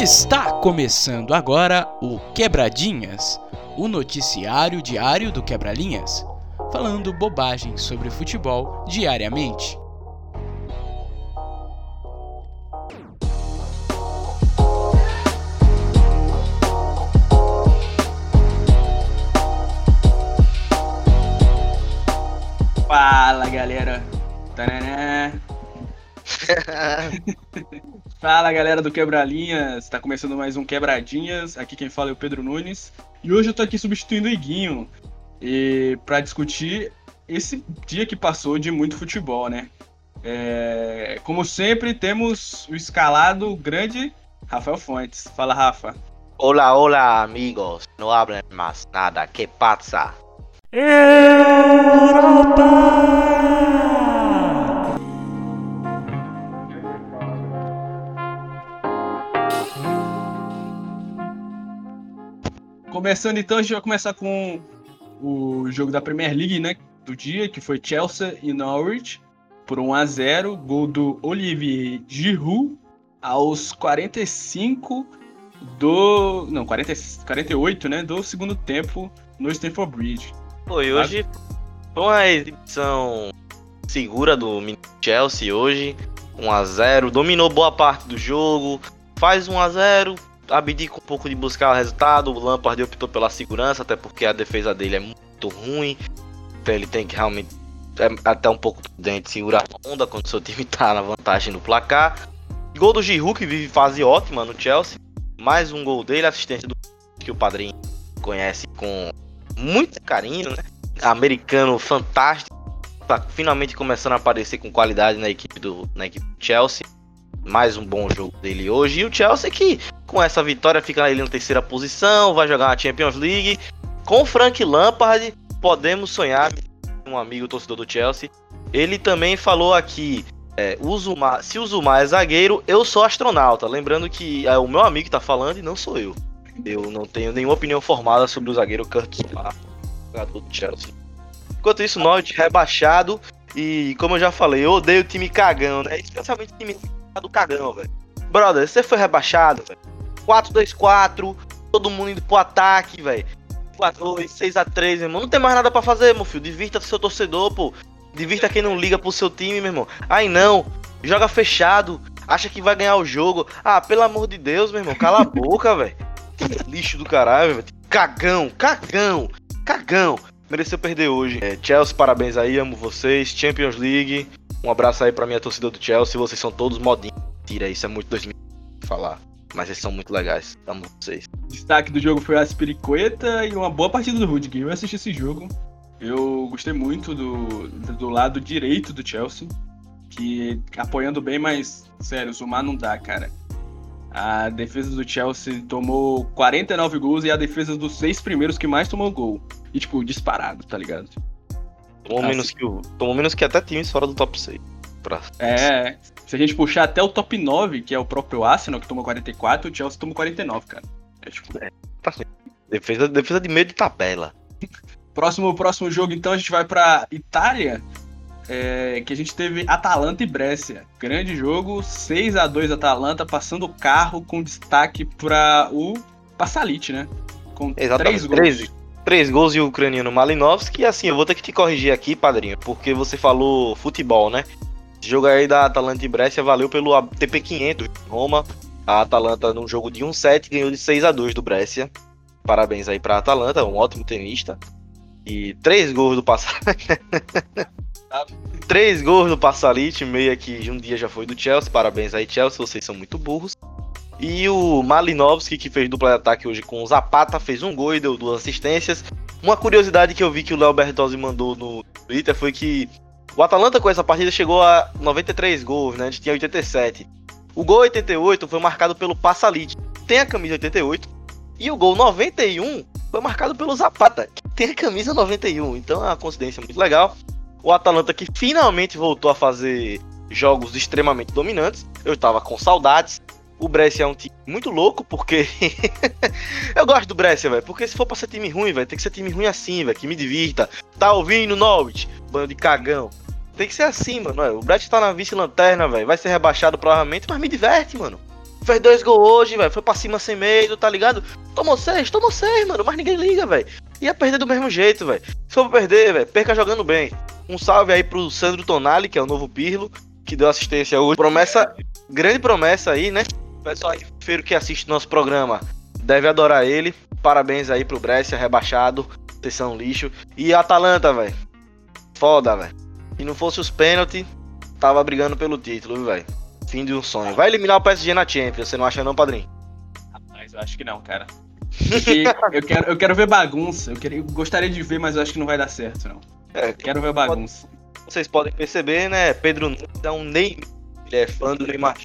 Está começando agora o Quebradinhas, o noticiário diário do Quebralinhas, falando bobagem sobre futebol diariamente. Fala galera! Tananã. Fala galera do Quebralinhas, tá começando mais um Quebradinhas. Aqui quem fala é o Pedro Nunes. E hoje eu tô aqui substituindo o Iguinho. E para discutir esse dia que passou de muito futebol, né? É, como sempre, temos o escalado grande Rafael Fontes. Fala, Rafa. Hola, hola amigos, no hablen más nada, ¿qué pasa? Começando então, a gente vai começar com o jogo da Premier League, né? Do dia, que foi Chelsea e Norwich, por 1 a 0 Gol do Olivier Giroud aos 45 do. Não, 40, 48, né? Do segundo tempo no Stamford Bridge. Foi hoje foi uma exibição segura do Chelsea hoje, 1 a 0, dominou boa parte do jogo, faz 1 a 0, abdica um pouco de buscar o resultado, o Lampard optou pela segurança, até porque a defesa dele é muito ruim, então ele tem que realmente é até um pouco prudente segurar a onda quando seu time tá na vantagem no placar. Gol do Giroud que vive fase ótima no Chelsea, mais um gol dele, assistência do que o padrinho conhece com muito carinho, né? Americano fantástico, tá finalmente começando a aparecer com qualidade na equipe do na equipe do Chelsea. Mais um bom jogo dele hoje. E o Chelsea que com essa vitória fica ali na terceira posição, vai jogar na Champions League. Com Frank Lampard, podemos sonhar. Um amigo torcedor do Chelsea. Ele também falou aqui: é, o se o Zuma é zagueiro, eu sou astronauta. Lembrando que é o meu amigo que tá falando e não sou eu. Eu não tenho nenhuma opinião formada sobre o zagueiro Kurt Zuma, jogador do Chelsea. Enquanto isso, Norte rebaixado. E como eu já falei, eu odeio o time cagão, né? Especialmente time do cagão, velho. Brother, você foi rebaixado, velho. 4-2-4, todo mundo indo pro ataque, velho. 4-2, 6x3, meu irmão. Não tem mais nada pra fazer, meu filho. Divirta seu torcedor, pô. Divirta quem não liga pro seu time, meu irmão. Aí não, joga fechado. Acha que vai ganhar o jogo. Ah, pelo amor de Deus, meu irmão. Cala a boca, velho. Lixo do caralho, velho. Cagão, cagão, cagão. Mereceu perder hoje. É, Chelsea, parabéns aí, amo vocês. Champions League. Um abraço aí pra minha torcida do Chelsea. Vocês são todos modinhos. Tira, isso é muito 2000 falar. Mas eles são muito legais. Amo vocês. Destaque do jogo foi a Spiricueta e uma boa partida do Rudiger. Eu assisti esse jogo. Eu gostei muito do, do lado direito do Chelsea. Que apoiando bem, mas sério, o Zumar não dá, cara. A defesa do Chelsea tomou 49 gols e a defesa dos seis primeiros que mais tomou gol. E, tipo, disparado, tá ligado? Tomou, Assim. menos, que o, tomou menos que até times fora do top 6. Pra... É, se a gente puxar até o top 9, que é o próprio Arsenal, que tomou 44, o Chelsea tomou 49, cara. É tipo. Defesa, defesa de meio de tabela. Próximo, próximo jogo, então, a gente vai pra Itália. é, que a gente teve Atalanta e Brescia. Grande jogo, 6 a 2 Atalanta, passando o carro com destaque pra o Passalit, né? Com Exatamente. três gols. Três, três gols e o ucraniano Malinovski. E assim, eu vou ter que te corrigir aqui, padrinho, porque você falou futebol, né? Jogo aí da Atalanta e Brescia valeu pelo TP500 de Roma. A Atalanta, num jogo de 1-7, ganhou de 6 a 2 do Brescia. Parabéns aí pra Atalanta, um ótimo tenista. E três gols do Passalit. três gols do Passalit, meia que um dia já foi do Chelsea. Parabéns aí, Chelsea, vocês são muito burros. E o Malinovski, que fez dupla de ataque hoje com o Zapata, fez um gol e deu duas assistências. Uma curiosidade que eu vi que o Léo Bertozzi mandou no Twitter foi que o Atalanta com essa partida chegou a 93 gols, né? A gente tinha 87. O gol 88 foi marcado pelo Passalit, que tem a camisa 88. E o gol 91 foi marcado pelo Zapata, que tem a camisa 91. Então é uma coincidência muito legal. O Atalanta que finalmente voltou a fazer jogos extremamente dominantes. Eu tava com saudades. O Brescia é um time muito louco, porque. eu gosto do Brescia, velho. Porque se for pra ser time ruim, velho, tem que ser time ruim assim, velho. Que me divirta. Tá ouvindo, Norwich? Bando de cagão. Tem que ser assim, mano. O Brescia tá na vice-lanterna, velho. Vai ser rebaixado provavelmente, mas me diverte, mano. Fez dois gols hoje, velho. Foi pra cima sem medo, tá ligado? Tomou seis, tomou seis, mano. Mas ninguém liga, velho. Ia perder do mesmo jeito, velho. Se for perder, velho, perca jogando bem. Um salve aí pro Sandro Tonali, que é o novo Pirlo, que deu assistência hoje. Promessa, grande promessa aí, né? O pessoal aí que assiste nosso programa deve adorar ele. Parabéns aí pro Brescia, rebaixado. Vocês são lixo. E a Atalanta, velho. Foda, velho. Se não fosse os pênaltis, tava brigando pelo título, velho. Fim de um sonho. Vai eliminar o PSG na Champions, você não acha não, padrinho? Rapaz, eu acho que não, cara. eu, quero, eu quero ver bagunça. Eu, quero, eu gostaria de ver, mas eu acho que não vai dar certo, não. É, quero ver bagunça. Vocês podem perceber, né? Pedro Nunes é um Neymar. Ele é fã do Neymar.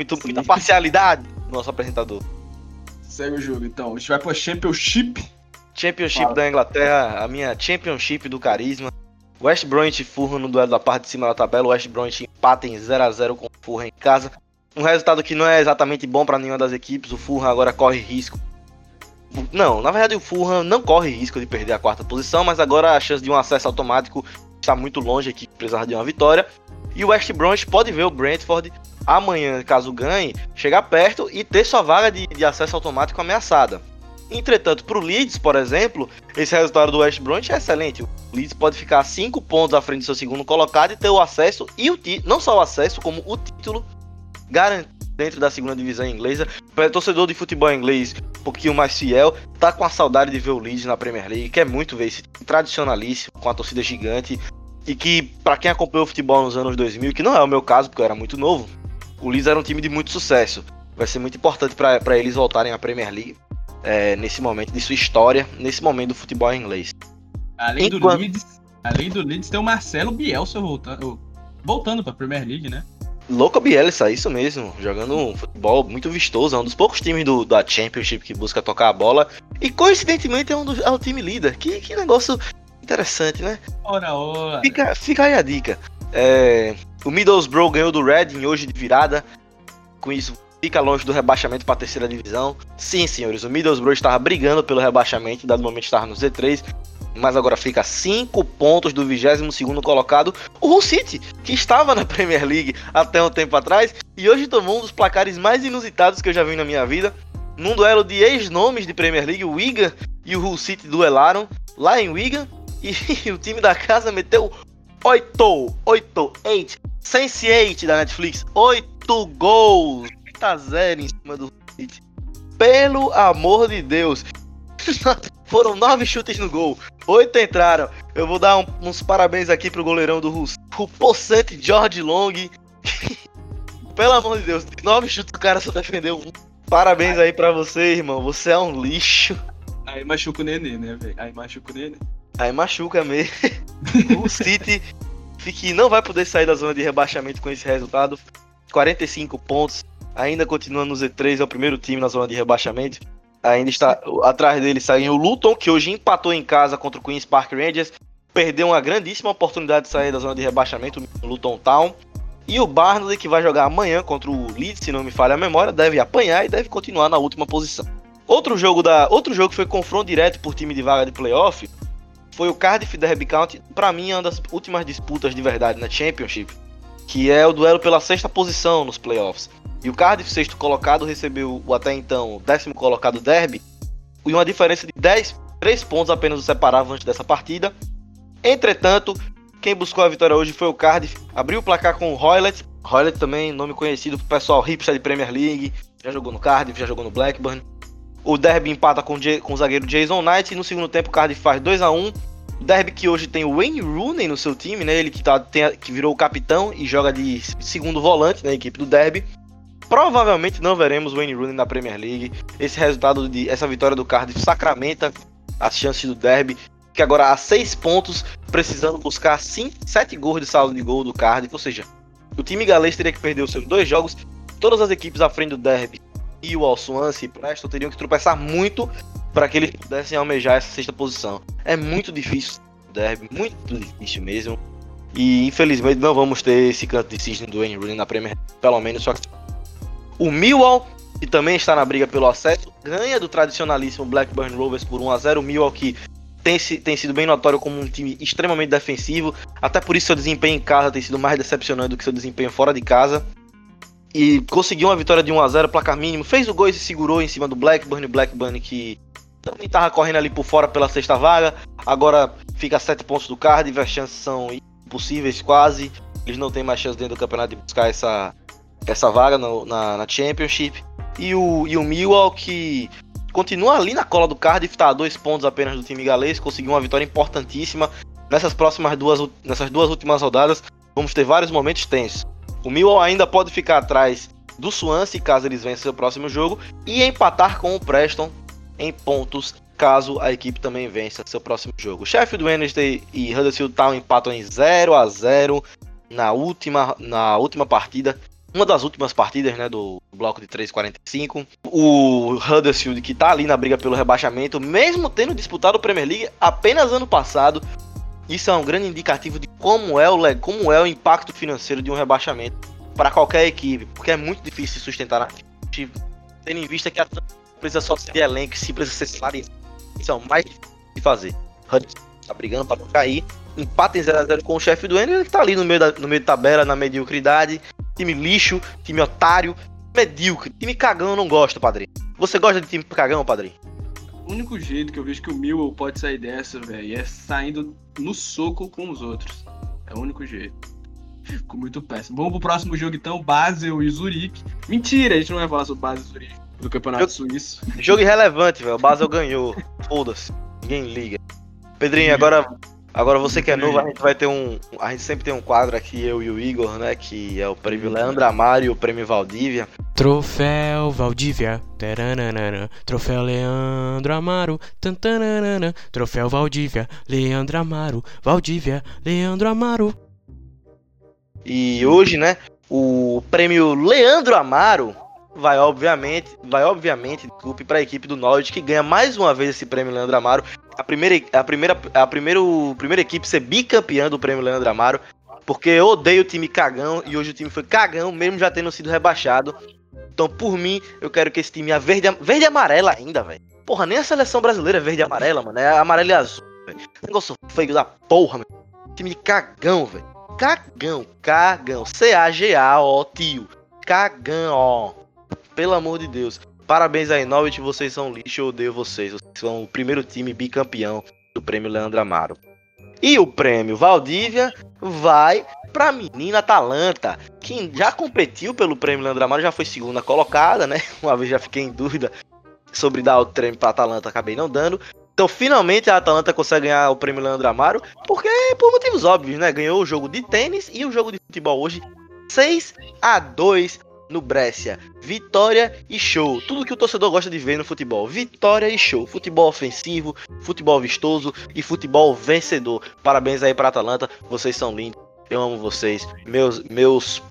Muito, muita parcialidade nosso apresentador. Segue o jogo, então. A gente vai pro Championship. Championship Fala. da Inglaterra, a minha Championship do carisma. West Bromwich e Fulham no duelo da parte de cima da tabela. West Bromwich empata em 0 a 0 com o Fulham em casa. Um resultado que não é exatamente bom para nenhuma das equipes. O Fulham agora corre risco. Não, na verdade o Fulham não corre risco de perder a quarta posição, mas agora a chance de um acesso automático está muito longe aqui, precisar de uma vitória. E o West Bromwich pode ver o Brentford amanhã, caso ganhe, chegar perto e ter sua vaga de, de acesso automático ameaçada. Entretanto, para o Leeds, por exemplo, esse resultado do West Bromwich é excelente. O Leeds pode ficar 5 pontos à frente do seu segundo colocado e ter o acesso, e o não só o acesso, como o título garantido dentro da segunda divisão inglesa. Para torcedor de futebol inglês, um pouquinho mais fiel, tá com a saudade de ver o Leeds na Premier League, quer muito ver esse tradicionalíssimo, com a torcida gigante, e que, para quem acompanhou o futebol nos anos 2000, que não é o meu caso, porque eu era muito novo, o Leeds era um time de muito sucesso. Vai ser muito importante para eles voltarem à Premier League é, nesse momento de sua história, nesse momento do futebol inglês. Além Enquanto... do Leeds, além do Leeds tem o Marcelo Bielsa voltando, voltando para a Premier League, né? Louco Bielsa, isso mesmo, jogando um futebol muito vistoso, é um dos poucos times do, da Championship que busca tocar a bola e coincidentemente é um do, é o time líder. Que, que negócio interessante, né? Ora, ora. Fica, fica aí a dica. É, o Middlesbrough ganhou do Reading hoje de virada. Com isso, fica longe do rebaixamento para a terceira divisão. Sim, senhores, o Middlesbrough estava brigando pelo rebaixamento, dado momento estava no Z3, mas agora fica 5 pontos do 22 colocado, o Hull City, que estava na Premier League até um tempo atrás e hoje tomou um dos placares mais inusitados que eu já vi na minha vida. Num duelo de ex-nomes de Premier League, o Wigan e o Hull City duelaram lá em Wigan e o time da casa meteu 8, 8, 8, Sense8 da Netflix, 8 gols, 8 a 0 em cima do City. Pelo amor de Deus. Foram 9 chutes no gol, 8 entraram. Eu vou dar um, uns parabéns aqui pro goleirão do Russo, o possante George Long. Pelo amor de Deus, 9 chutes o cara só defendeu um. Parabéns aí pra você, irmão. Você é um lixo. Aí machuca o nenê, né, velho? Aí machuca o nenê. Aí machuca mesmo. o City que não vai poder sair da zona de rebaixamento com esse resultado. 45 pontos. Ainda continua no Z3, é o primeiro time na zona de rebaixamento. Ainda está atrás dele saindo o Luton, que hoje empatou em casa contra o Queen's Park Rangers. Perdeu uma grandíssima oportunidade de sair da zona de rebaixamento, o Luton Town. E o Barnsley, que vai jogar amanhã contra o Leeds, se não me falha a memória, deve apanhar e deve continuar na última posição. Outro jogo, da, outro jogo que foi confronto direto por time de vaga de playoff foi o Cardiff Derby County, para mim é uma das últimas disputas de verdade na Championship, que é o duelo pela sexta posição nos playoffs. E o Cardiff, sexto colocado, recebeu o até então décimo colocado Derby, e uma diferença de 10, 3 pontos apenas o separava antes dessa partida. Entretanto, quem buscou a vitória hoje foi o Cardiff, abriu o placar com o Hoylett, Hoylett também, nome conhecido pro pessoal hipster de Premier League, já jogou no Cardiff, já jogou no Blackburn. O Derby empata com, com o zagueiro Jason Knight e no segundo tempo o Cardiff faz 2 a 1 O Derby que hoje tem o Wayne Rooney no seu time, né? Ele que, tá, tem, que virou o capitão e joga de segundo volante na equipe do Derby. Provavelmente não veremos o Wayne Rooney na Premier League. Esse resultado de essa vitória do Cardiff sacramenta as chances do Derby, que agora há 6 pontos, precisando buscar 7 gols de saldo de gol do Cardiff, ou seja, o time galês teria que perder os seus dois jogos, todas as equipes à frente do Derby e o Al-Swansea e Preston teriam que tropeçar muito para que eles pudessem almejar essa sexta posição. É muito difícil derby, muito difícil mesmo. E infelizmente não vamos ter esse canto de cisne do Wayne Rooney na Premier, pelo menos só que o Millwall, que também está na briga pelo acesso, ganha do tradicionalíssimo Blackburn Rovers por 1 a 0. O Millwall que tem, tem sido bem notório como um time extremamente defensivo, até por isso seu desempenho em casa tem sido mais decepcionante do que seu desempenho fora de casa. E conseguiu uma vitória de 1 a 0 placar mínimo, fez o gol e se segurou em cima do Blackburn, Blackburn que também tava correndo ali por fora pela sexta vaga, agora fica a 7 pontos do Cardiff, as chances são impossíveis quase, eles não têm mais chance dentro do campeonato de buscar essa, essa vaga no, na, na Championship, e o, e o Millwall que continua ali na cola do Cardiff, tá a dois pontos apenas do time galês, conseguiu uma vitória importantíssima, nessas próximas duas, nessas duas últimas rodadas, vamos ter vários momentos tensos. O Millwall ainda pode ficar atrás do Swansea caso eles vençam seu próximo jogo e empatar com o Preston em pontos caso a equipe também vença seu próximo jogo. Sheffield Wednesday e Huddersfield Town empatam em 0 a 0 na última, na última partida, uma das últimas partidas né, do bloco de 3,45. O Huddersfield que está ali na briga pelo rebaixamento, mesmo tendo disputado o Premier League apenas ano passado, isso é um grande indicativo de como é o, como é o impacto financeiro de um rebaixamento para qualquer equipe, porque é muito difícil sustentar na tendo em vista que a precisa só ser de elenco, se precisa ser é o mais de fazer. Hudson tá brigando para não cair, empata em 0x0 com o chefe do Ender, que tá ali no meio, da, no meio de tabela, na mediocridade, time lixo, time otário, medíocre, time cagão eu não gosto, padrinho. Você gosta de time cagão, padrinho? O único jeito que eu vejo que o Millwall pode sair dessa, velho, é saindo no soco com os outros. É o único jeito. Ficou muito péssimo. Vamos pro próximo jogo então, Basel e Zurique. Mentira, a gente não vai falar sobre Basel e Zurique do Campeonato jogo, Suíço. Jogo irrelevante, velho. O Basel ganhou. Foda-se. Ninguém liga. Pedrinho, agora Agora você que é novo, a gente vai ter um. A gente sempre tem um quadro aqui, eu e o Igor, né? Que é o prêmio Leandro Amaro e o prêmio Valdívia. Troféu Valdívia. Taranana, troféu Leandro Amaro. Troféu Valdívia. Leandro Amaro. Valdívia. Leandro Amaro. E hoje, né? O prêmio Leandro Amaro vai obviamente, vai obviamente, desculpe, para a equipe do Norwich que ganha mais uma vez esse prêmio Leandro Amaro. A primeira, a primeira, a primeiro, primeira equipe ser bicampeã do prêmio Leandro Amaro, porque eu odeio o time cagão e hoje o time foi cagão, mesmo já tendo sido rebaixado. Então, por mim, eu quero que esse time a verde, verde e amarela ainda, velho. Porra, nem a seleção brasileira é verde e amarela, mano. É amarelo e azul, velho. Negócio feio da porra, mano. Time cagão, velho. Cagão, cagão. C-A-G-A-O, tio. Cagão, ó. Pelo amor de Deus. Parabéns aí, Norwich, vocês são lixo, eu odeio vocês. Vocês são o primeiro time bicampeão do prêmio Leandro Amaro. E o prêmio Valdívia vai pra menina Atalanta, que já competiu pelo prêmio Leandro Amaro, já foi segunda colocada, né? Uma vez já fiquei em dúvida sobre dar o prêmio pra Atalanta, acabei não dando. Então, finalmente a Atalanta consegue ganhar o prêmio Leandro Amaro, porque por motivos óbvios, né? Ganhou o jogo de tênis e o jogo de futebol hoje 6 a 2 no Brescia. Vitória e show. Tudo que o torcedor gosta de ver no futebol. Vitória e show. Futebol ofensivo, futebol vistoso e futebol vencedor. Parabéns aí para Atalanta. Vocês são lindos. Eu amo vocês. Meus meus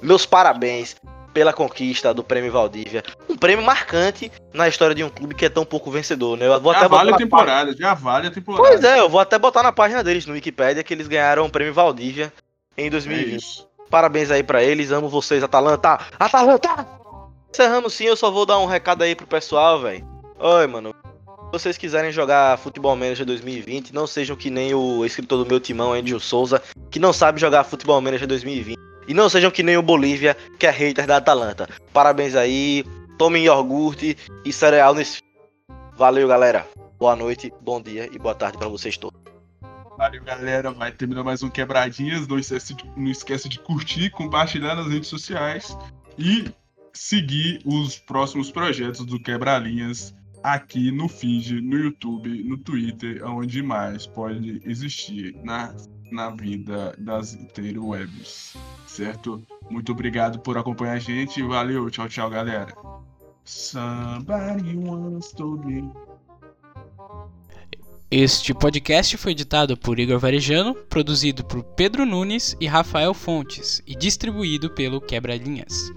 meus parabéns pela conquista do Prêmio Valdívia. Um prêmio marcante na história de um clube que é tão pouco vencedor, né? Eu vou já até vale a temporada, página... já vale a temporada. Pois é, eu vou até botar na página deles no Wikipedia que eles ganharam o Prêmio Valdívia em 2020. É Parabéns aí para eles, amo vocês, Atalanta! Atalanta! Encerramos sim, eu só vou dar um recado aí pro pessoal, velho. Oi, mano. Se vocês quiserem jogar Futebol Manager 2020, não sejam que nem o escritor do meu timão, Andrew Souza, que não sabe jogar Futebol Manager 2020. E não sejam que nem o Bolívia, que é hater da Atalanta. Parabéns aí, tomem iogurte e cereal nesse. Valeu, galera. Boa noite, bom dia e boa tarde para vocês todos. Valeu, galera. Vai terminar mais um Quebradinhas. Não esquece, de, não esquece de curtir, compartilhar nas redes sociais e seguir os próximos projetos do Quebralinhas aqui no feed, no YouTube, no Twitter, onde mais pode existir na, na vida das interwebs. Certo? Muito obrigado por acompanhar a gente. Valeu, tchau, tchau, galera. Somebody wants to be. Este podcast foi editado por Igor Varejano, produzido por Pedro Nunes e Rafael Fontes e distribuído pelo Quebra-Linhas.